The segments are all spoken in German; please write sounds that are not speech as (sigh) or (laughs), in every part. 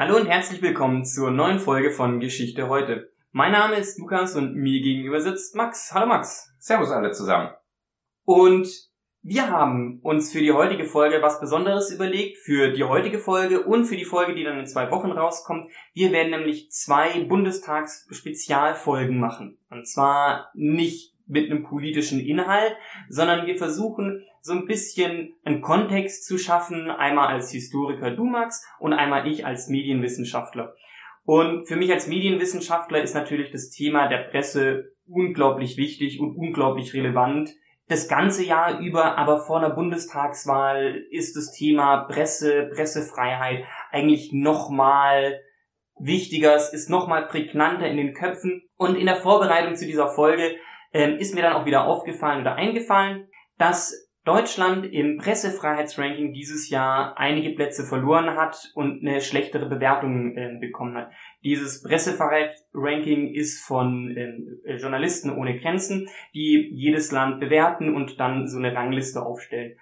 Hallo und herzlich willkommen zur neuen Folge von Geschichte heute. Mein Name ist Lukas und mir gegenüber sitzt Max. Hallo Max. Servus alle zusammen. Und wir haben uns für die heutige Folge was Besonderes überlegt, für die heutige Folge und für die Folge, die dann in zwei Wochen rauskommt. Wir werden nämlich zwei Bundestags-Spezialfolgen machen. Und zwar nicht mit einem politischen Inhalt, sondern wir versuchen so ein bisschen einen Kontext zu schaffen, einmal als Historiker du Max und einmal ich als Medienwissenschaftler. Und für mich als Medienwissenschaftler ist natürlich das Thema der Presse unglaublich wichtig und unglaublich relevant das ganze Jahr über, aber vor einer Bundestagswahl ist das Thema Presse, Pressefreiheit eigentlich nochmal wichtiger, es ist nochmal prägnanter in den Köpfen. Und in der Vorbereitung zu dieser Folge ähm, ist mir dann auch wieder aufgefallen oder eingefallen, dass Deutschland im Pressefreiheitsranking dieses Jahr einige Plätze verloren hat und eine schlechtere Bewertung äh, bekommen hat. Dieses Pressefreiheitsranking ist von äh, Journalisten ohne Grenzen, die jedes Land bewerten und dann so eine Rangliste aufstellen.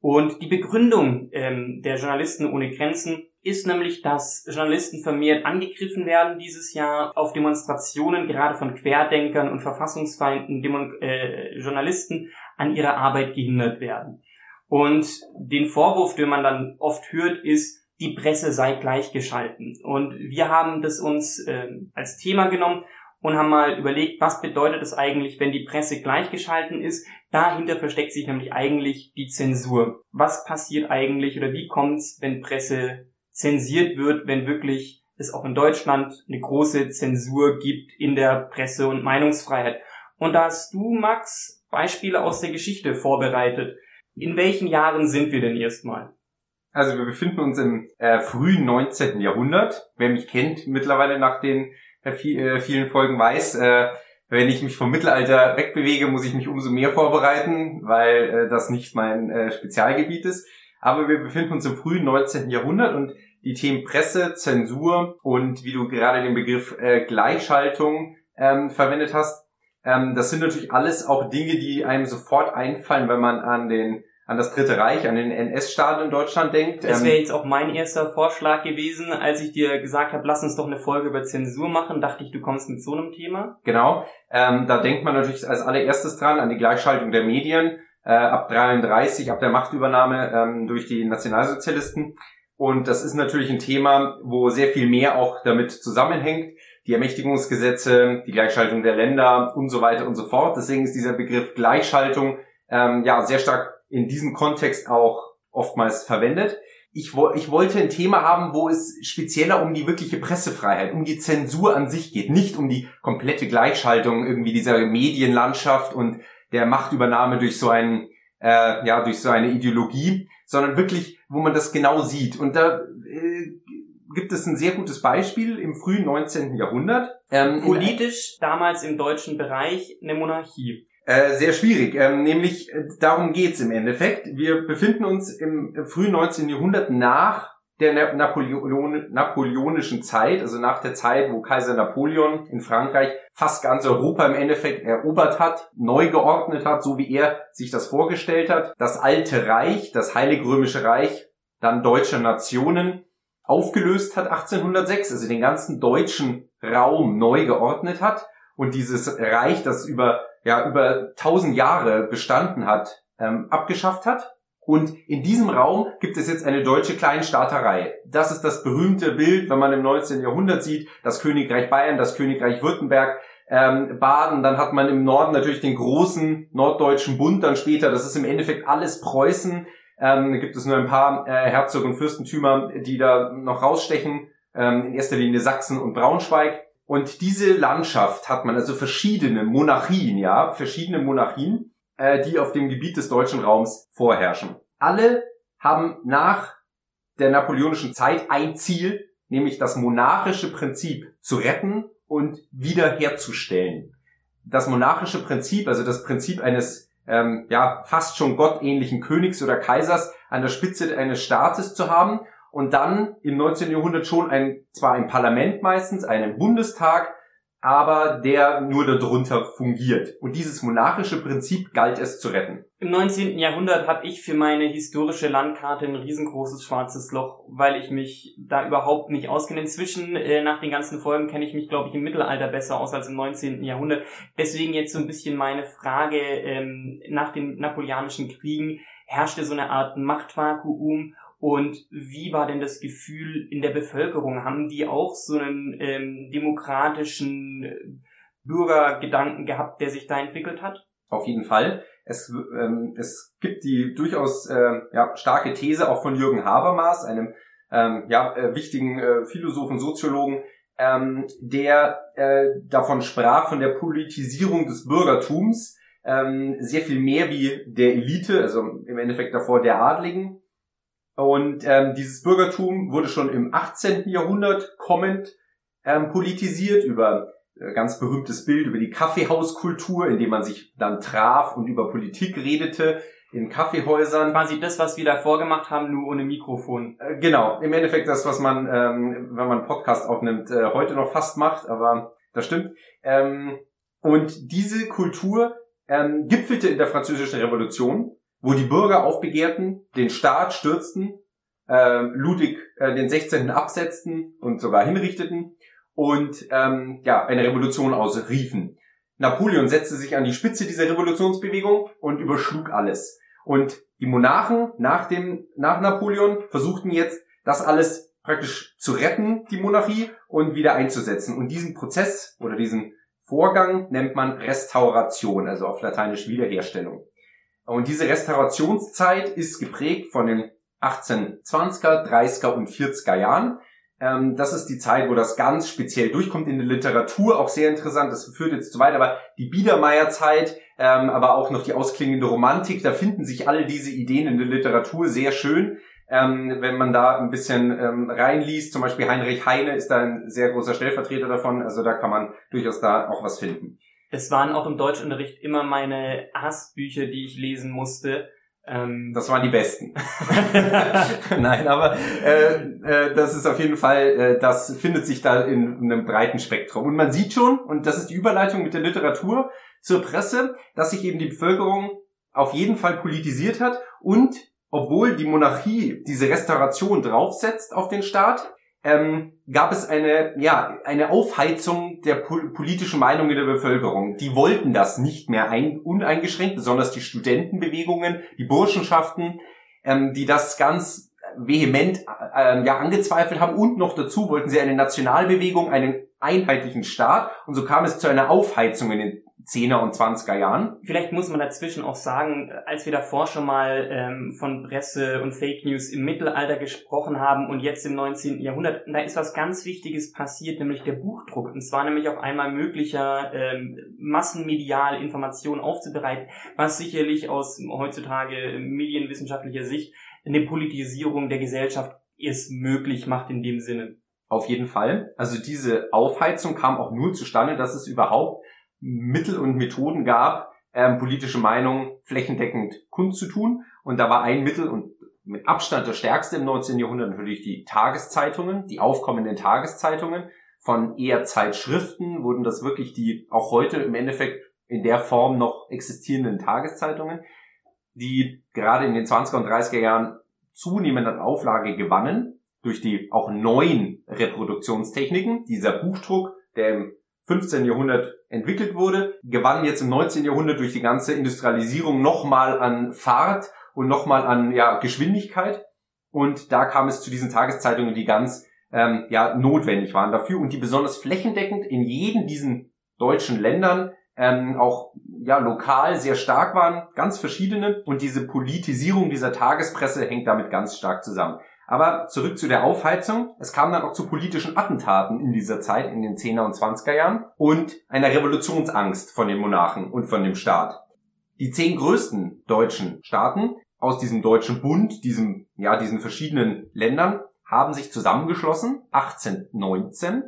Und die Begründung ähm, der Journalisten ohne Grenzen ist nämlich, dass Journalisten vermehrt angegriffen werden dieses Jahr auf Demonstrationen, gerade von Querdenkern und verfassungsfeinden Demo äh, Journalisten an ihrer Arbeit gehindert werden. Und den Vorwurf, den man dann oft hört, ist, die Presse sei gleichgeschalten. Und wir haben das uns äh, als Thema genommen und haben mal überlegt, was bedeutet es eigentlich, wenn die Presse gleichgeschalten ist. Dahinter versteckt sich nämlich eigentlich die Zensur. Was passiert eigentlich oder wie kommt es, wenn Presse zensiert wird, wenn wirklich es auch in Deutschland eine große Zensur gibt in der Presse- und Meinungsfreiheit. Und da hast du, Max, Beispiele aus der Geschichte vorbereitet. In welchen Jahren sind wir denn erstmal? Also wir befinden uns im äh, frühen 19. Jahrhundert. Wer mich kennt mittlerweile nach den äh, äh, vielen Folgen weiß, äh, wenn ich mich vom Mittelalter wegbewege, muss ich mich umso mehr vorbereiten, weil äh, das nicht mein äh, Spezialgebiet ist. Aber wir befinden uns im frühen 19. Jahrhundert und die Themen Presse, Zensur und wie du gerade den Begriff äh, Gleichschaltung ähm, verwendet hast, ähm, das sind natürlich alles auch Dinge, die einem sofort einfallen, wenn man an den an das Dritte Reich, an den NS-Staat in Deutschland denkt. Das wäre ähm, jetzt auch mein erster Vorschlag gewesen, als ich dir gesagt habe, lass uns doch eine Folge über Zensur machen, dachte ich, du kommst mit so einem Thema. Genau, ähm, da denkt man natürlich als allererstes dran an die Gleichschaltung der Medien äh, ab 33, ab der Machtübernahme ähm, durch die Nationalsozialisten. Und das ist natürlich ein Thema, wo sehr viel mehr auch damit zusammenhängt. Die Ermächtigungsgesetze, die Gleichschaltung der Länder und so weiter und so fort. Deswegen ist dieser Begriff Gleichschaltung ähm, ja sehr stark in diesem Kontext auch oftmals verwendet. Ich, wo, ich wollte ein Thema haben, wo es spezieller um die wirkliche Pressefreiheit, um die Zensur an sich geht, nicht um die komplette Gleichschaltung irgendwie dieser Medienlandschaft und der Machtübernahme durch so einen, äh, ja, durch so eine Ideologie, sondern wirklich, wo man das genau sieht. Und da äh, gibt es ein sehr gutes Beispiel im frühen 19. Jahrhundert. Ähm, Politisch damals im deutschen Bereich eine Monarchie. Äh, sehr schwierig. Ähm, nämlich äh, darum geht's im Endeffekt. Wir befinden uns im frühen 19. Jahrhundert nach der Napoleon, napoleonischen Zeit, also nach der Zeit, wo Kaiser Napoleon in Frankreich fast ganz Europa im Endeffekt erobert hat, neu geordnet hat, so wie er sich das vorgestellt hat. Das alte Reich, das Heilige Römische Reich, dann deutsche Nationen aufgelöst hat 1806, also den ganzen deutschen Raum neu geordnet hat und dieses Reich, das über ja über tausend Jahre bestanden hat, ähm, abgeschafft hat und in diesem Raum gibt es jetzt eine deutsche Kleinstaaterei. Das ist das berühmte Bild, wenn man im 19. Jahrhundert sieht, das Königreich Bayern, das Königreich Württemberg, ähm, Baden, dann hat man im Norden natürlich den großen norddeutschen Bund dann später, das ist im Endeffekt alles Preußen. Ähm, da gibt es nur ein paar äh, Herzog- und Fürstentümer, die da noch rausstechen, ähm, in erster Linie Sachsen und Braunschweig. Und diese Landschaft hat man, also verschiedene Monarchien, ja, verschiedene Monarchien äh, die auf dem Gebiet des deutschen Raums vorherrschen. Alle haben nach der napoleonischen Zeit ein Ziel, nämlich das monarchische Prinzip zu retten und wiederherzustellen. Das monarchische Prinzip, also das Prinzip eines ähm, ja fast schon gottähnlichen Königs oder Kaisers an der Spitze eines Staates zu haben und dann im 19. Jahrhundert schon ein zwar ein Parlament meistens, einen Bundestag, aber der nur darunter fungiert. Und dieses monarchische Prinzip galt es zu retten. Im 19. Jahrhundert habe ich für meine historische Landkarte ein riesengroßes schwarzes Loch, weil ich mich da überhaupt nicht auskenne. Inzwischen, äh, nach den ganzen Folgen, kenne ich mich, glaube ich, im Mittelalter besser aus als im 19. Jahrhundert. Deswegen jetzt so ein bisschen meine Frage ähm, nach den napoleonischen Kriegen. Herrschte so eine Art Machtvakuum und wie war denn das Gefühl in der Bevölkerung? Haben die auch so einen ähm, demokratischen äh, Bürgergedanken gehabt, der sich da entwickelt hat? Auf jeden Fall. Es, ähm, es gibt die durchaus äh, ja, starke These auch von Jürgen Habermas, einem ähm, ja, äh, wichtigen äh, Philosophen, Soziologen, ähm, der äh, davon sprach, von der Politisierung des Bürgertums, ähm, sehr viel mehr wie der Elite, also im Endeffekt davor der Adligen, und ähm, dieses Bürgertum wurde schon im 18. Jahrhundert kommend ähm, politisiert über äh, ganz berühmtes Bild über die Kaffeehauskultur, in dem man sich dann traf und über Politik redete in Kaffeehäusern. Quasi das, was wir da vorgemacht haben, nur ohne Mikrofon. Äh, genau, im Endeffekt das, was man, ähm, wenn man einen Podcast aufnimmt, äh, heute noch fast macht, aber das stimmt. Ähm, und diese Kultur ähm, gipfelte in der Französischen Revolution wo die Bürger aufbegehrten, den Staat stürzten, äh, Ludwig äh, den 16. absetzten und sogar hinrichteten und ähm, ja eine Revolution ausriefen. Napoleon setzte sich an die Spitze dieser Revolutionsbewegung und überschlug alles. Und die Monarchen nach dem nach Napoleon versuchten jetzt das alles praktisch zu retten, die Monarchie und wieder einzusetzen. Und diesen Prozess oder diesen Vorgang nennt man Restauration, also auf Lateinisch Wiederherstellung. Und diese Restaurationszeit ist geprägt von den 1820er, 30er und 40er Jahren. Ähm, das ist die Zeit, wo das ganz speziell durchkommt in der Literatur, auch sehr interessant, das führt jetzt zu weit, aber die Biedermeierzeit, ähm, aber auch noch die ausklingende Romantik, da finden sich alle diese Ideen in der Literatur sehr schön. Ähm, wenn man da ein bisschen ähm, reinliest, zum Beispiel Heinrich Heine ist da ein sehr großer Stellvertreter davon, also da kann man durchaus da auch was finden. Es waren auch im Deutschunterricht immer meine Hassbücher, die ich lesen musste. Ähm (laughs) das waren die besten. (laughs) Nein, aber äh, äh, das ist auf jeden Fall, äh, das findet sich da in, in einem breiten Spektrum. Und man sieht schon, und das ist die Überleitung mit der Literatur zur Presse, dass sich eben die Bevölkerung auf jeden Fall politisiert hat und obwohl die Monarchie diese Restauration draufsetzt auf den Staat, ähm, gab es eine, ja, eine Aufheizung der pol politischen Meinung in der Bevölkerung. Die wollten das nicht mehr ein, uneingeschränkt, besonders die Studentenbewegungen, die Burschenschaften, ähm, die das ganz vehement äh, ja, angezweifelt haben und noch dazu wollten sie eine Nationalbewegung, einen einheitlichen Staat und so kam es zu einer Aufheizung in den 10er und 20er Jahren. Vielleicht muss man dazwischen auch sagen, als wir davor schon mal ähm, von Presse und Fake News im Mittelalter gesprochen haben und jetzt im 19. Jahrhundert, da ist was ganz Wichtiges passiert, nämlich der Buchdruck. Und zwar nämlich auf einmal möglicher ähm, massenmedial Informationen aufzubereiten, was sicherlich aus heutzutage medienwissenschaftlicher Sicht eine Politisierung der Gesellschaft ist möglich macht in dem Sinne. Auf jeden Fall. Also diese Aufheizung kam auch nur zustande, dass es überhaupt Mittel und Methoden gab, ähm, politische Meinungen flächendeckend kundzutun. Und da war ein Mittel und mit Abstand das stärkste im 19. Jahrhundert natürlich die Tageszeitungen, die aufkommenden Tageszeitungen. Von eher Zeitschriften wurden das wirklich die auch heute im Endeffekt in der Form noch existierenden Tageszeitungen, die gerade in den 20er und 30er Jahren zunehmend an Auflage gewannen durch die auch neuen Reproduktionstechniken. Dieser Buchdruck, der im 15. Jahrhundert entwickelt wurde, gewann jetzt im 19. Jahrhundert durch die ganze Industrialisierung nochmal an Fahrt und nochmal an ja, Geschwindigkeit. Und da kam es zu diesen Tageszeitungen, die ganz ähm, ja, notwendig waren dafür und die besonders flächendeckend in jedem diesen deutschen Ländern ähm, auch ja lokal sehr stark waren, ganz verschiedene. Und diese Politisierung dieser Tagespresse hängt damit ganz stark zusammen. Aber zurück zu der Aufheizung. Es kam dann auch zu politischen Attentaten in dieser Zeit, in den 10er und 20er Jahren und einer Revolutionsangst von den Monarchen und von dem Staat. Die zehn größten deutschen Staaten aus diesem deutschen Bund, diesem, ja, diesen verschiedenen Ländern, haben sich zusammengeschlossen, 1819,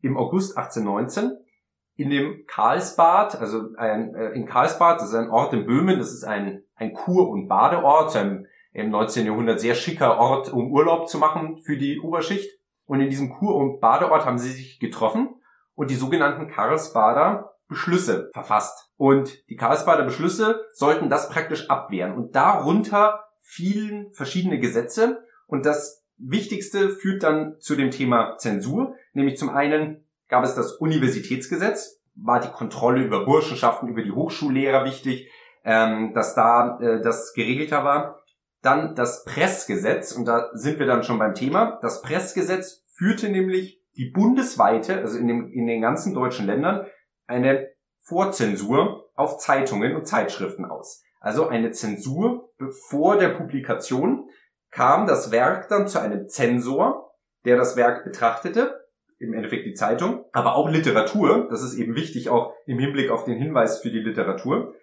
im August 1819, in dem Karlsbad, also ein, äh, in Karlsbad, das ist ein Ort in Böhmen, das ist ein, ein Kur- und Badeort, ein im 19. Jahrhundert sehr schicker Ort, um Urlaub zu machen für die Oberschicht. Und in diesem Kur- und Badeort haben sie sich getroffen und die sogenannten Karlsbader Beschlüsse verfasst. Und die Karlsbader Beschlüsse sollten das praktisch abwehren. Und darunter fielen verschiedene Gesetze. Und das Wichtigste führt dann zu dem Thema Zensur. Nämlich zum einen gab es das Universitätsgesetz, war die Kontrolle über Burschenschaften, über die Hochschullehrer wichtig, ähm, dass da äh, das geregelter war. Dann das Pressgesetz, und da sind wir dann schon beim Thema. Das Pressgesetz führte nämlich die bundesweite, also in, dem, in den ganzen deutschen Ländern, eine Vorzensur auf Zeitungen und Zeitschriften aus. Also eine Zensur vor der Publikation kam das Werk dann zu einem Zensor, der das Werk betrachtete, im Endeffekt die Zeitung, aber auch Literatur, das ist eben wichtig auch im Hinblick auf den Hinweis für die Literatur,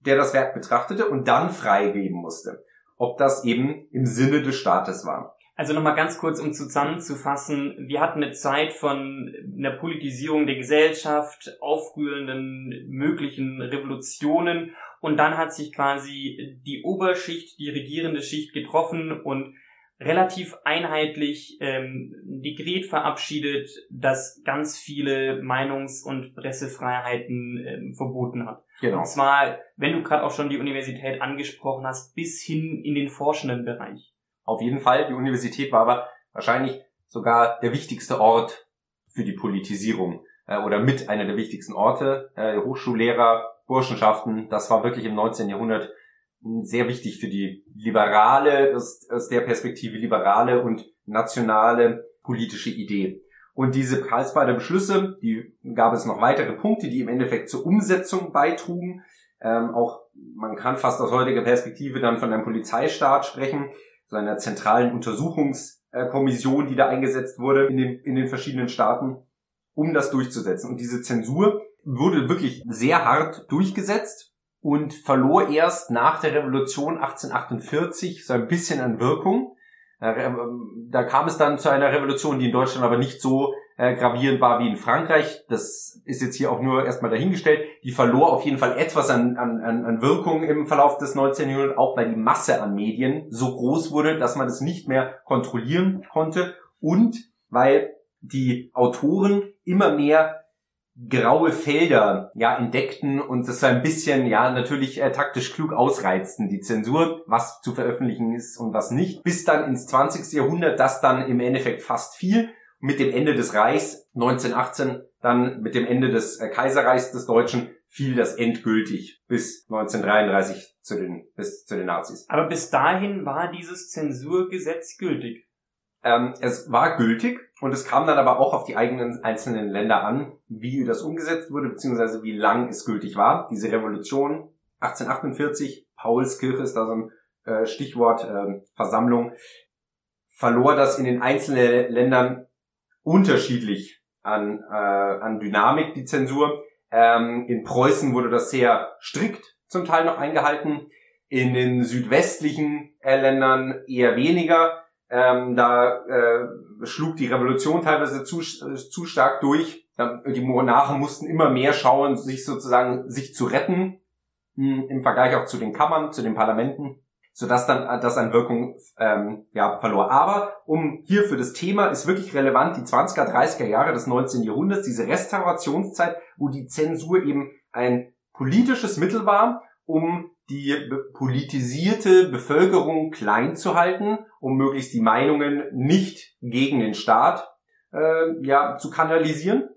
der das Werk betrachtete und dann freigeben musste, ob das eben im Sinne des Staates war. Also nochmal ganz kurz, um zusammenzufassen. Wir hatten eine Zeit von einer Politisierung der Gesellschaft, aufrührenden möglichen Revolutionen und dann hat sich quasi die Oberschicht, die regierende Schicht getroffen und relativ einheitlich ähm, Dekret verabschiedet, das ganz viele Meinungs- und Pressefreiheiten ähm, verboten hat. Genau. Und zwar, wenn du gerade auch schon die Universität angesprochen hast, bis hin in den forschenden Bereich. Auf jeden Fall. Die Universität war aber wahrscheinlich sogar der wichtigste Ort für die Politisierung äh, oder mit einer der wichtigsten Orte. Äh, Hochschullehrer, Burschenschaften, das war wirklich im 19. Jahrhundert sehr wichtig für die liberale, aus, der Perspektive liberale und nationale politische Idee. Und diese Karlsbader Beschlüsse, die gab es noch weitere Punkte, die im Endeffekt zur Umsetzung beitrugen. Ähm, auch man kann fast aus heutiger Perspektive dann von einem Polizeistaat sprechen so einer zentralen Untersuchungskommission, die da eingesetzt wurde in den, in den verschiedenen Staaten, um das durchzusetzen. Und diese Zensur wurde wirklich sehr hart durchgesetzt und verlor erst nach der Revolution 1848 so ein bisschen an Wirkung. Äh, da kam es dann zu einer Revolution, die in Deutschland aber nicht so äh, gravierend war wie in Frankreich. Das ist jetzt hier auch nur erstmal dahingestellt. Die verlor auf jeden Fall etwas an, an, an Wirkung im Verlauf des 19. Jahrhunderts, auch weil die Masse an Medien so groß wurde, dass man es nicht mehr kontrollieren konnte und weil die Autoren immer mehr graue Felder ja entdeckten und das so ein bisschen ja natürlich äh, taktisch klug ausreizten die Zensur was zu veröffentlichen ist und was nicht bis dann ins 20. Jahrhundert das dann im Endeffekt fast fiel mit dem Ende des Reichs 1918, dann mit dem Ende des äh, Kaiserreichs des Deutschen fiel das endgültig bis 1933 zu den, bis zu den Nazis. Aber bis dahin war dieses Zensurgesetz gültig. Ähm, es war gültig und es kam dann aber auch auf die eigenen einzelnen Länder an, wie das umgesetzt wurde, beziehungsweise wie lang es gültig war. Diese Revolution 1848, Paulskirche ist da so ein äh, Stichwort, äh, Versammlung, verlor das in den einzelnen Ländern unterschiedlich an, äh, an Dynamik, die Zensur. Ähm, in Preußen wurde das sehr strikt zum Teil noch eingehalten. In den südwestlichen äh, Ländern eher weniger. Ähm, da äh, schlug die Revolution teilweise zu, äh, zu stark durch. Die Monarchen mussten immer mehr schauen, sich sozusagen sich zu retten hm, im Vergleich auch zu den Kammern, zu den Parlamenten sodass dann das an Wirkung ähm, ja, verlor. Aber um hier für das Thema ist wirklich relevant die 20er, 30er Jahre des 19. Jahrhunderts, diese Restaurationszeit, wo die Zensur eben ein politisches Mittel war, um die politisierte Bevölkerung klein zu halten, um möglichst die Meinungen nicht gegen den Staat äh, ja, zu kanalisieren.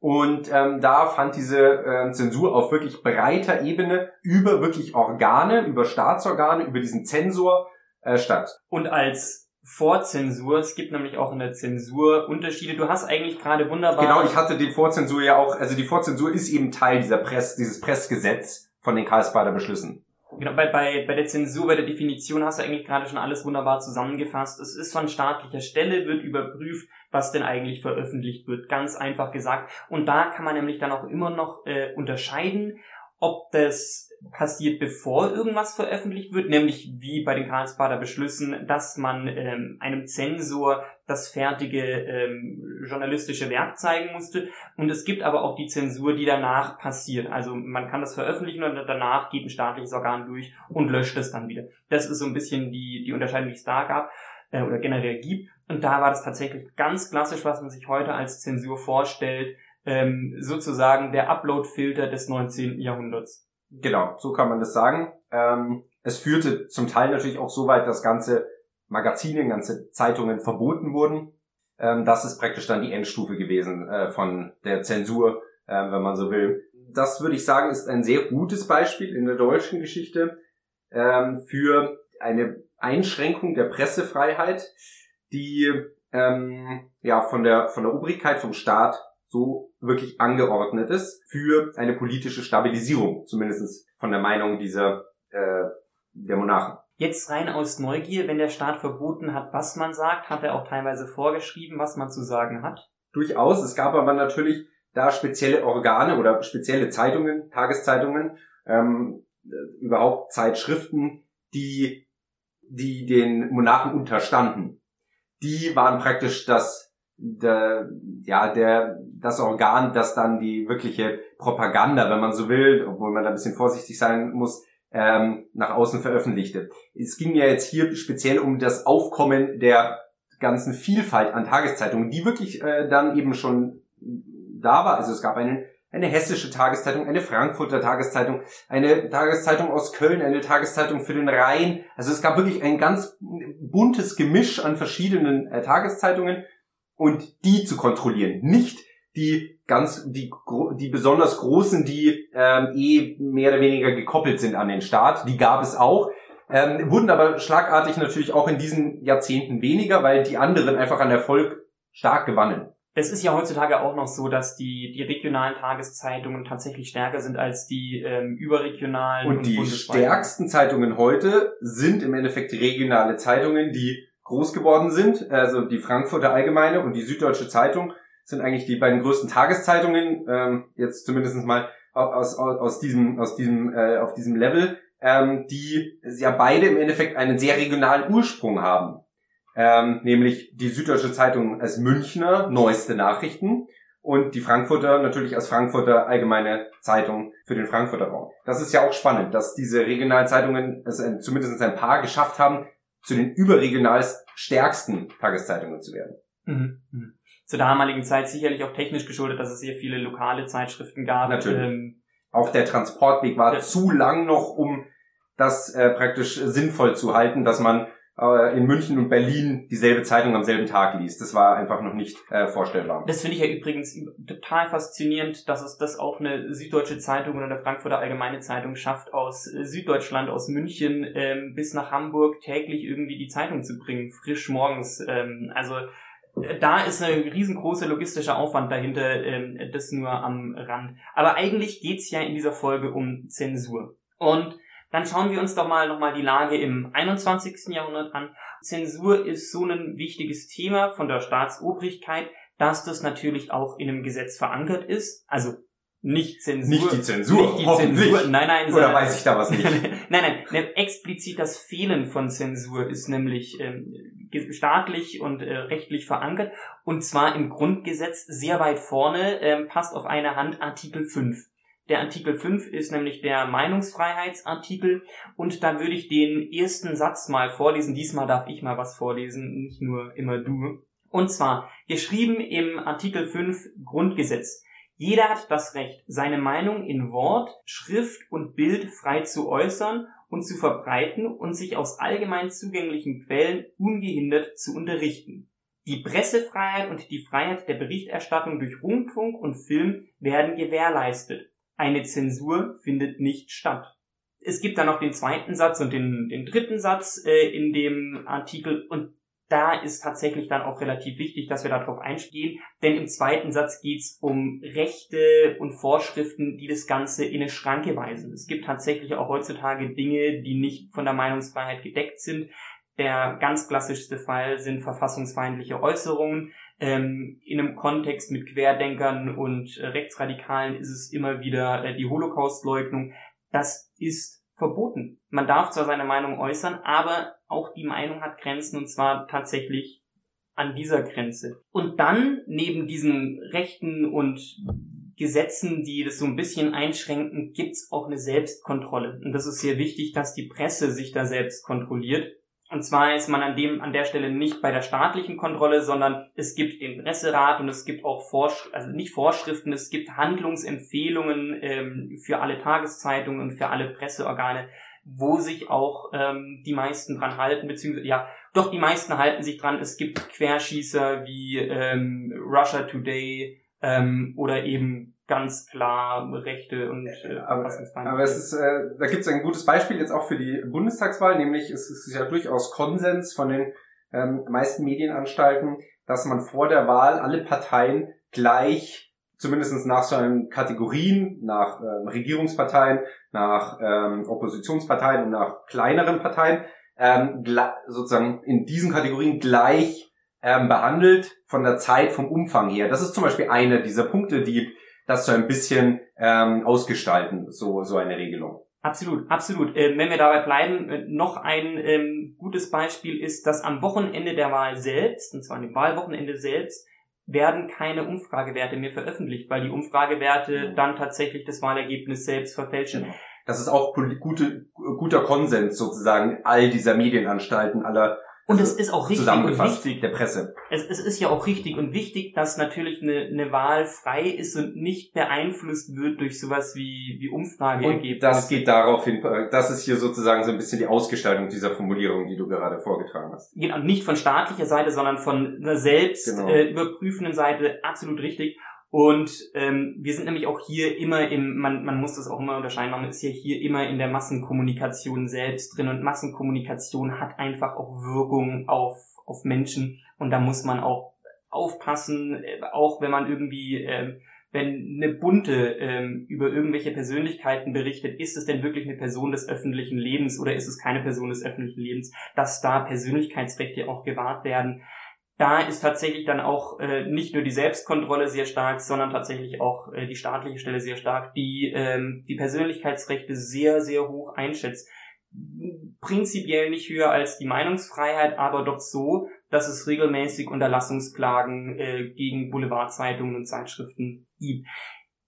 Und ähm, da fand diese äh, Zensur auf wirklich breiter Ebene über wirklich Organe, über Staatsorgane, über diesen Zensor äh, statt. Und als Vorzensur, es gibt nämlich auch in der Zensur Unterschiede. Du hast eigentlich gerade wunderbar. Genau, ich hatte die Vorzensur ja auch, also die Vorzensur ist eben Teil dieser Press, dieses Pressgesetz von den Karlsbader Beschlüssen. Genau, bei, bei, bei der Zensur, bei der Definition hast du eigentlich gerade schon alles wunderbar zusammengefasst. Es ist von staatlicher Stelle, wird überprüft, was denn eigentlich veröffentlicht wird. Ganz einfach gesagt. Und da kann man nämlich dann auch immer noch äh, unterscheiden, ob das passiert, bevor irgendwas veröffentlicht wird, nämlich wie bei den Karlsbader Beschlüssen, dass man ähm, einem Zensor das fertige ähm, journalistische Werk zeigen musste. Und es gibt aber auch die Zensur, die danach passiert. Also man kann das veröffentlichen und danach geht ein staatliches Organ durch und löscht es dann wieder. Das ist so ein bisschen die, die Unterscheidung, die es da gab äh, oder generell gibt. Und da war das tatsächlich ganz klassisch, was man sich heute als Zensur vorstellt ähm, sozusagen der Upload-Filter des 19. Jahrhunderts. Genau, so kann man das sagen. Ähm, es führte zum Teil natürlich auch so weit, dass ganze Magazine, ganze Zeitungen verboten wurden. Ähm, das ist praktisch dann die Endstufe gewesen äh, von der Zensur, äh, wenn man so will. Das würde ich sagen, ist ein sehr gutes Beispiel in der deutschen Geschichte ähm, für eine Einschränkung der Pressefreiheit, die ähm, ja von der von der Obrigkeit vom Staat so wirklich angeordnet ist für eine politische Stabilisierung, zumindest von der Meinung dieser äh, der Monarchen. Jetzt rein aus Neugier, wenn der Staat verboten hat, was man sagt, hat er auch teilweise vorgeschrieben, was man zu sagen hat? Durchaus. Es gab aber natürlich da spezielle Organe oder spezielle Zeitungen, Tageszeitungen, ähm, überhaupt Zeitschriften, die, die den Monarchen unterstanden. Die waren praktisch das, der, ja, der, das Organ, das dann die wirkliche Propaganda, wenn man so will, obwohl man da ein bisschen vorsichtig sein muss, ähm, nach außen veröffentlichte. Es ging ja jetzt hier speziell um das Aufkommen der ganzen Vielfalt an Tageszeitungen, die wirklich äh, dann eben schon da war. Also es gab einen, eine hessische Tageszeitung, eine Frankfurter Tageszeitung, eine Tageszeitung aus Köln, eine Tageszeitung für den Rhein. Also es gab wirklich ein ganz buntes Gemisch an verschiedenen äh, Tageszeitungen und die zu kontrollieren, nicht die ganz die die besonders großen, die ähm, eh mehr oder weniger gekoppelt sind an den Staat, die gab es auch, ähm, wurden aber schlagartig natürlich auch in diesen Jahrzehnten weniger, weil die anderen einfach an Erfolg stark gewannen. Es ist ja heutzutage auch noch so, dass die, die regionalen Tageszeitungen tatsächlich stärker sind als die ähm, überregionalen. Und, und die stärksten Zeitungen heute sind im Endeffekt regionale Zeitungen, die groß geworden sind. Also die Frankfurter Allgemeine und die Süddeutsche Zeitung sind eigentlich die beiden größten Tageszeitungen, ähm, jetzt zumindest mal aus, aus, aus diesem, aus diesem, äh, auf diesem Level, ähm, die ja beide im Endeffekt einen sehr regionalen Ursprung haben. Ähm, nämlich die Süddeutsche Zeitung als Münchner neueste Nachrichten und die Frankfurter natürlich als Frankfurter allgemeine Zeitung für den Frankfurter Raum. Das ist ja auch spannend, dass diese regionalen Zeitungen es also zumindest ein paar geschafft haben, zu den überregional stärksten Tageszeitungen zu werden. Mhm. Zur damaligen Zeit sicherlich auch technisch geschuldet, dass es sehr viele lokale Zeitschriften gab. Natürlich. Ähm, auch der Transportweg war zu lang noch, um das äh, praktisch sinnvoll zu halten, dass man äh, in München und Berlin dieselbe Zeitung am selben Tag liest. Das war einfach noch nicht äh, vorstellbar. Das finde ich ja übrigens total faszinierend, dass es das auch eine Süddeutsche Zeitung oder eine Frankfurter Allgemeine Zeitung schafft, aus Süddeutschland, aus München ähm, bis nach Hamburg täglich irgendwie die Zeitung zu bringen, frisch morgens. Ähm, also da ist ein riesengroßer logistischer Aufwand dahinter, ähm, das nur am Rand. Aber eigentlich geht's ja in dieser Folge um Zensur. Und dann schauen wir uns doch mal nochmal die Lage im 21. Jahrhundert an. Zensur ist so ein wichtiges Thema von der Staatsobrigkeit, dass das natürlich auch in einem Gesetz verankert ist. Also nicht Zensur. Nicht die Zensur. Nicht die Zensur. Nein, nein. Oder weiß ich da was (laughs) nicht? nein, nein. Explizit das Fehlen von Zensur ist nämlich ähm, staatlich und äh, rechtlich verankert. Und zwar im Grundgesetz sehr weit vorne, ähm, passt auf eine Hand Artikel 5. Der Artikel 5 ist nämlich der Meinungsfreiheitsartikel und da würde ich den ersten Satz mal vorlesen. Diesmal darf ich mal was vorlesen, nicht nur immer du. Und zwar geschrieben im Artikel 5 Grundgesetz. Jeder hat das Recht, seine Meinung in Wort, Schrift und Bild frei zu äußern und zu verbreiten und sich aus allgemein zugänglichen Quellen ungehindert zu unterrichten. Die Pressefreiheit und die Freiheit der Berichterstattung durch Rundfunk und Film werden gewährleistet. Eine Zensur findet nicht statt. Es gibt dann noch den zweiten Satz und den, den dritten Satz äh, in dem Artikel und da ist tatsächlich dann auch relativ wichtig, dass wir darauf einstehen, denn im zweiten Satz geht's um Rechte und Vorschriften, die das Ganze in eine Schranke weisen. Es gibt tatsächlich auch heutzutage Dinge, die nicht von der Meinungsfreiheit gedeckt sind. Der ganz klassischste Fall sind verfassungsfeindliche Äußerungen. Ähm, in einem Kontext mit Querdenkern und äh, Rechtsradikalen ist es immer wieder äh, die Holocaustleugnung. Das ist verboten. Man darf zwar seine Meinung äußern, aber auch die Meinung hat Grenzen und zwar tatsächlich an dieser Grenze. Und dann neben diesen Rechten und Gesetzen, die das so ein bisschen einschränken, gibt's auch eine Selbstkontrolle. Und das ist sehr wichtig, dass die Presse sich da selbst kontrolliert. Und zwar ist man an dem, an der Stelle nicht bei der staatlichen Kontrolle, sondern es gibt den Presserat und es gibt auch Vorsch also nicht Vorschriften, es gibt Handlungsempfehlungen ähm, für alle Tageszeitungen und für alle Presseorgane, wo sich auch ähm, die meisten dran halten, beziehungsweise ja, doch die meisten halten sich dran. Es gibt Querschießer wie ähm, Russia Today ähm, oder eben ganz klar Rechte und äh, aber, aber es ist, äh, da gibt es ein gutes Beispiel jetzt auch für die Bundestagswahl, nämlich es ist ja durchaus Konsens von den ähm, meisten Medienanstalten, dass man vor der Wahl alle Parteien gleich, zumindest nach so einen Kategorien, nach ähm, Regierungsparteien, nach ähm, Oppositionsparteien und nach kleineren Parteien, ähm, sozusagen in diesen Kategorien gleich ähm, behandelt von der Zeit, vom Umfang her. Das ist zum Beispiel einer dieser Punkte, die das so ein bisschen ähm, ausgestalten, so, so eine Regelung. Absolut, absolut. Äh, wenn wir dabei bleiben, äh, noch ein ähm, gutes Beispiel ist, dass am Wochenende der Wahl selbst, und zwar an dem Wahlwochenende selbst, werden keine Umfragewerte mehr veröffentlicht, weil die Umfragewerte mhm. dann tatsächlich das Wahlergebnis selbst verfälschen. Genau. Das ist auch gute, guter Konsens sozusagen all dieser Medienanstalten, aller und es ist auch richtig und wichtig der Presse. Es, es ist ja auch richtig und wichtig, dass natürlich eine, eine Wahl frei ist und nicht beeinflusst wird durch sowas wie, wie Umfrageergebnisse. Und das geht darauf hin, das ist hier sozusagen so ein bisschen die Ausgestaltung dieser Formulierung, die du gerade vorgetragen hast. Genau, nicht von staatlicher Seite, sondern von einer selbst genau. äh, überprüfenden Seite absolut richtig. Und ähm, wir sind nämlich auch hier immer im, man, man muss das auch immer unterscheiden, man ist ja hier immer in der Massenkommunikation selbst drin und Massenkommunikation hat einfach auch Wirkung auf, auf Menschen und da muss man auch aufpassen, äh, auch wenn man irgendwie, äh, wenn eine Bunte ähm, über irgendwelche Persönlichkeiten berichtet, ist es denn wirklich eine Person des öffentlichen Lebens oder ist es keine Person des öffentlichen Lebens, dass da Persönlichkeitsrechte auch gewahrt werden da ist tatsächlich dann auch äh, nicht nur die Selbstkontrolle sehr stark, sondern tatsächlich auch äh, die staatliche Stelle sehr stark, die ähm, die Persönlichkeitsrechte sehr, sehr hoch einschätzt. Prinzipiell nicht höher als die Meinungsfreiheit, aber doch so, dass es regelmäßig Unterlassungsklagen äh, gegen Boulevardzeitungen und Zeitschriften gibt.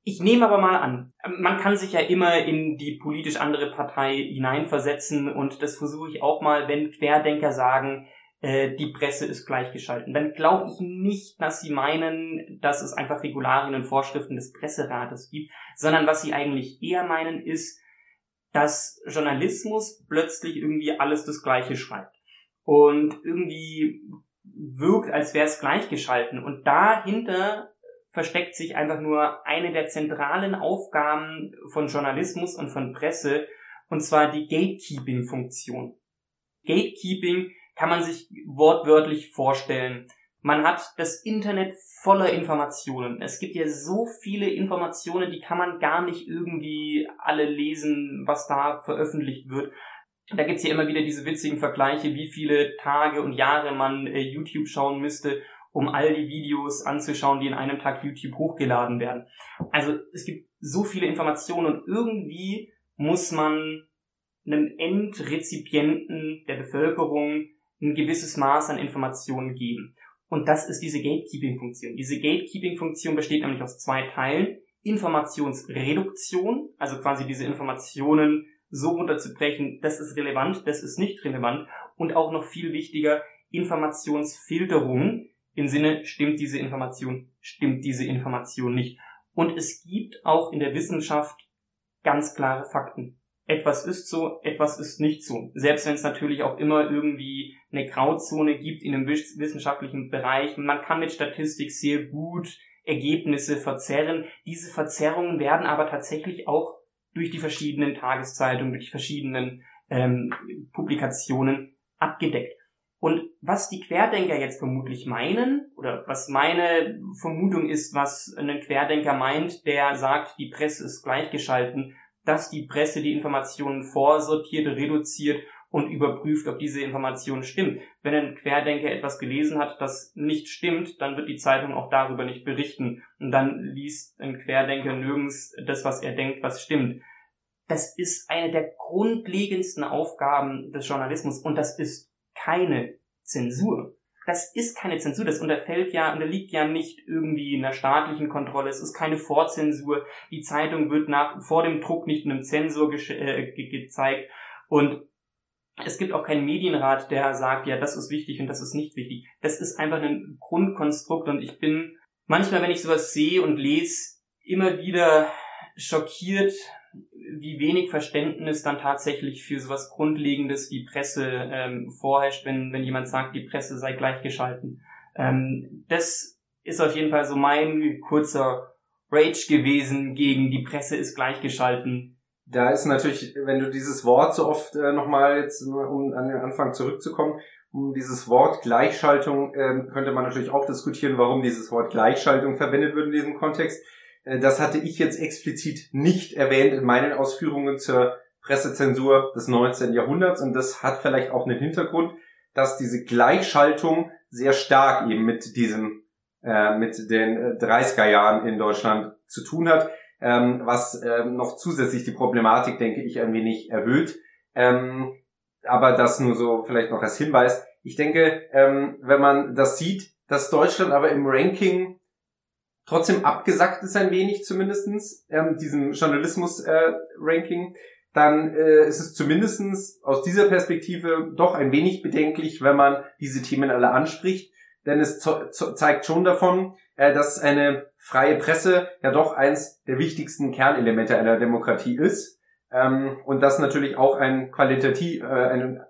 Ich nehme aber mal an, man kann sich ja immer in die politisch andere Partei hineinversetzen und das versuche ich auch mal, wenn Querdenker sagen, äh, die Presse ist gleichgeschalten. Dann glaube ich nicht, dass sie meinen, dass es einfach Regularien und Vorschriften des Presserates gibt, sondern was sie eigentlich eher meinen ist, dass Journalismus plötzlich irgendwie alles das Gleiche schreibt und irgendwie wirkt, als wäre es gleichgeschalten. Und dahinter versteckt sich einfach nur eine der zentralen Aufgaben von Journalismus und von Presse, und zwar die Gatekeeping-Funktion. Gatekeeping kann man sich wortwörtlich vorstellen. Man hat das Internet voller Informationen. Es gibt ja so viele Informationen, die kann man gar nicht irgendwie alle lesen, was da veröffentlicht wird. Da gibt's ja immer wieder diese witzigen Vergleiche, wie viele Tage und Jahre man äh, YouTube schauen müsste, um all die Videos anzuschauen, die in einem Tag YouTube hochgeladen werden. Also es gibt so viele Informationen und irgendwie muss man einem Endrezipienten der Bevölkerung ein gewisses Maß an Informationen geben. Und das ist diese Gatekeeping-Funktion. Diese Gatekeeping-Funktion besteht nämlich aus zwei Teilen. Informationsreduktion, also quasi diese Informationen so runterzubrechen, das ist relevant, das ist nicht relevant. Und auch noch viel wichtiger, Informationsfilterung im Sinne, stimmt diese Information, stimmt diese Information nicht. Und es gibt auch in der Wissenschaft ganz klare Fakten etwas ist so, etwas ist nicht so. Selbst wenn es natürlich auch immer irgendwie eine Grauzone gibt in einem wissenschaftlichen Bereich. Man kann mit Statistik sehr gut Ergebnisse verzerren. Diese Verzerrungen werden aber tatsächlich auch durch die verschiedenen Tageszeitungen, durch die verschiedenen ähm, Publikationen abgedeckt. Und was die Querdenker jetzt vermutlich meinen, oder was meine Vermutung ist, was ein Querdenker meint, der sagt, die Presse ist gleichgeschalten, dass die Presse die Informationen vorsortiert, reduziert und überprüft, ob diese Information stimmt. Wenn ein Querdenker etwas gelesen hat, das nicht stimmt, dann wird die Zeitung auch darüber nicht berichten. Und dann liest ein Querdenker nirgends das, was er denkt, was stimmt. Das ist eine der grundlegendsten Aufgaben des Journalismus und das ist keine Zensur das ist keine Zensur, das unterfällt ja, unterliegt ja nicht irgendwie einer staatlichen Kontrolle, es ist keine Vorzensur, die Zeitung wird nach, vor dem Druck nicht einem Zensor äh, ge gezeigt. Und Es gibt auch keinen Medienrat, der sagt, ja, das ist wichtig und das ist nicht wichtig. Das ist einfach ein Grundkonstrukt und ich bin manchmal, wenn ich sowas sehe und lese, immer wieder schockiert, wie wenig Verständnis dann tatsächlich für sowas Grundlegendes wie Presse ähm, vorherrscht, wenn, wenn jemand sagt, die Presse sei gleichgeschalten. Ähm, das ist auf jeden Fall so mein kurzer Rage gewesen gegen die Presse ist gleichgeschalten. Da ist natürlich, wenn du dieses Wort so oft äh, nochmal jetzt, um an den Anfang zurückzukommen, um dieses Wort Gleichschaltung äh, könnte man natürlich auch diskutieren, warum dieses Wort Gleichschaltung verwendet wird in diesem Kontext. Äh, das hatte ich jetzt explizit nicht erwähnt in meinen Ausführungen zur Pressezensur des 19. Jahrhunderts und das hat vielleicht auch einen Hintergrund, dass diese Gleichschaltung sehr stark eben mit diesem, äh, mit den 30er äh, Jahren in Deutschland zu tun hat, ähm, was ähm, noch zusätzlich die Problematik, denke ich, ein wenig erhöht. Ähm, aber das nur so vielleicht noch als Hinweis. Ich denke, ähm, wenn man das sieht, dass Deutschland aber im Ranking trotzdem abgesackt ist ein wenig zumindestens ähm, diesem Journalismus-Ranking, äh, dann äh, ist es zumindestens aus dieser Perspektive doch ein wenig bedenklich, wenn man diese Themen alle anspricht, denn es zeigt schon davon, äh, dass eine freie Presse ja doch eins der wichtigsten Kernelemente einer Demokratie ist ähm, und das natürlich auch ein Qualitativ, äh, ein,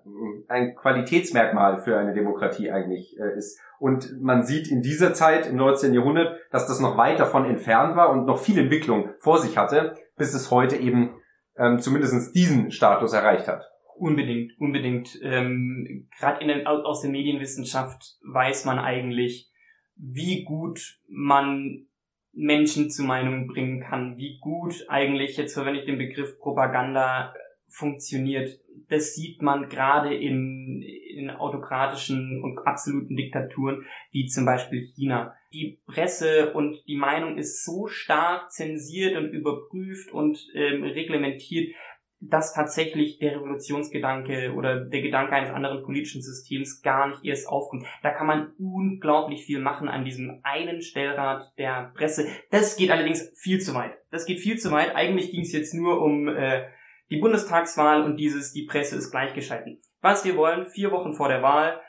ein Qualitätsmerkmal für eine Demokratie eigentlich äh, ist. Und man sieht in dieser Zeit, im 19. Jahrhundert, dass das noch weit davon entfernt war und noch viel Entwicklung vor sich hatte, bis es heute eben ähm, zumindest diesen Status erreicht hat. Unbedingt, unbedingt. Ähm, Gerade aus der Medienwissenschaft weiß man eigentlich, wie gut man Menschen zu Meinungen bringen kann, wie gut eigentlich, jetzt verwende ich den Begriff Propaganda, funktioniert das sieht man gerade in, in autokratischen und absoluten Diktaturen, wie zum Beispiel China. Die Presse und die Meinung ist so stark zensiert und überprüft und ähm, reglementiert, dass tatsächlich der Revolutionsgedanke oder der Gedanke eines anderen politischen Systems gar nicht erst aufkommt. Da kann man unglaublich viel machen an diesem einen Stellrad der Presse. Das geht allerdings viel zu weit. Das geht viel zu weit. Eigentlich ging es jetzt nur um äh, die Bundestagswahl und dieses, die Presse ist gleichgeschalten. Was wir wollen, vier Wochen vor der Wahl,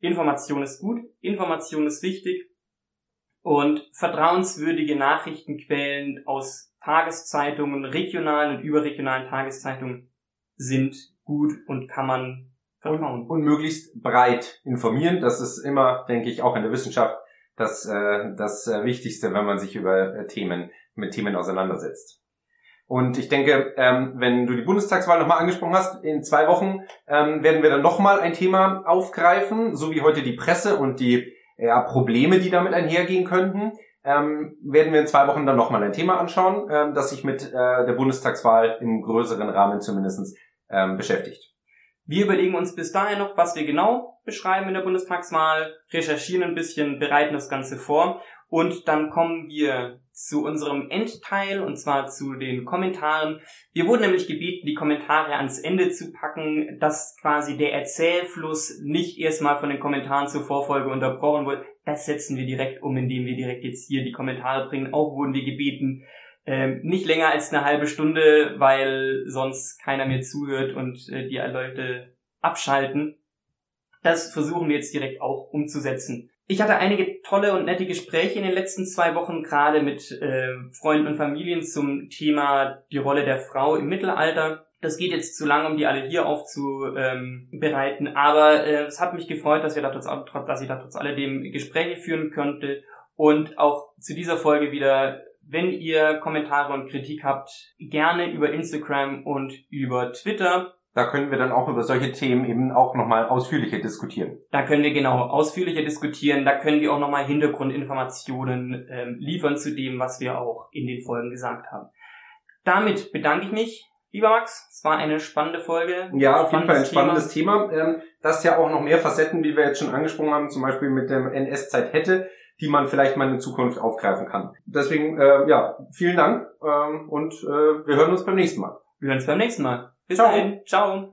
Information ist gut, Information ist wichtig und vertrauenswürdige Nachrichtenquellen aus Tageszeitungen, regionalen und überregionalen Tageszeitungen sind gut und kann man vertrauen. Und, und möglichst breit informieren. Das ist immer, denke ich, auch in der Wissenschaft das, äh, das äh, Wichtigste, wenn man sich über äh, Themen, mit Themen auseinandersetzt. Und ich denke, ähm, wenn du die Bundestagswahl nochmal angesprochen hast, in zwei Wochen ähm, werden wir dann nochmal ein Thema aufgreifen, so wie heute die Presse und die ja, Probleme, die damit einhergehen könnten. Ähm, werden wir in zwei Wochen dann nochmal ein Thema anschauen, ähm, das sich mit äh, der Bundestagswahl im größeren Rahmen zumindest ähm, beschäftigt. Wir überlegen uns bis dahin noch, was wir genau beschreiben in der Bundestagswahl, recherchieren ein bisschen, bereiten das Ganze vor und dann kommen wir zu unserem Endteil und zwar zu den Kommentaren. Wir wurden nämlich gebeten, die Kommentare ans Ende zu packen, dass quasi der Erzählfluss nicht erstmal von den Kommentaren zur Vorfolge unterbrochen wird. Das setzen wir direkt um, indem wir direkt jetzt hier die Kommentare bringen. Auch wurden wir gebeten, ähm, nicht länger als eine halbe Stunde, weil sonst keiner mehr zuhört und äh, die Leute abschalten. Das versuchen wir jetzt direkt auch umzusetzen. Ich hatte einige tolle und nette Gespräche in den letzten zwei Wochen, gerade mit äh, Freunden und Familien zum Thema die Rolle der Frau im Mittelalter. Das geht jetzt zu lang, um die alle hier aufzubereiten, aber äh, es hat mich gefreut, dass, wir da trotz, dass ich da trotz alledem Gespräche führen könnte und auch zu dieser Folge wieder, wenn ihr Kommentare und Kritik habt, gerne über Instagram und über Twitter da können wir dann auch über solche Themen eben auch nochmal ausführlicher diskutieren. Da können wir genau ausführlicher diskutieren. Da können wir auch nochmal Hintergrundinformationen ähm, liefern zu dem, was wir auch in den Folgen gesagt haben. Damit bedanke ich mich, lieber Max. Es war eine spannende Folge. Ja, auf jeden Fall ein spannendes Thema. Thema. Das ja auch noch mehr Facetten, wie wir jetzt schon angesprochen haben, zum Beispiel mit der NS-Zeit hätte, die man vielleicht mal in Zukunft aufgreifen kann. Deswegen, äh, ja, vielen Dank ähm, und äh, wir hören uns beim nächsten Mal. Wir hören uns beim nächsten Mal. Bis Ciao. dahin. Ciao.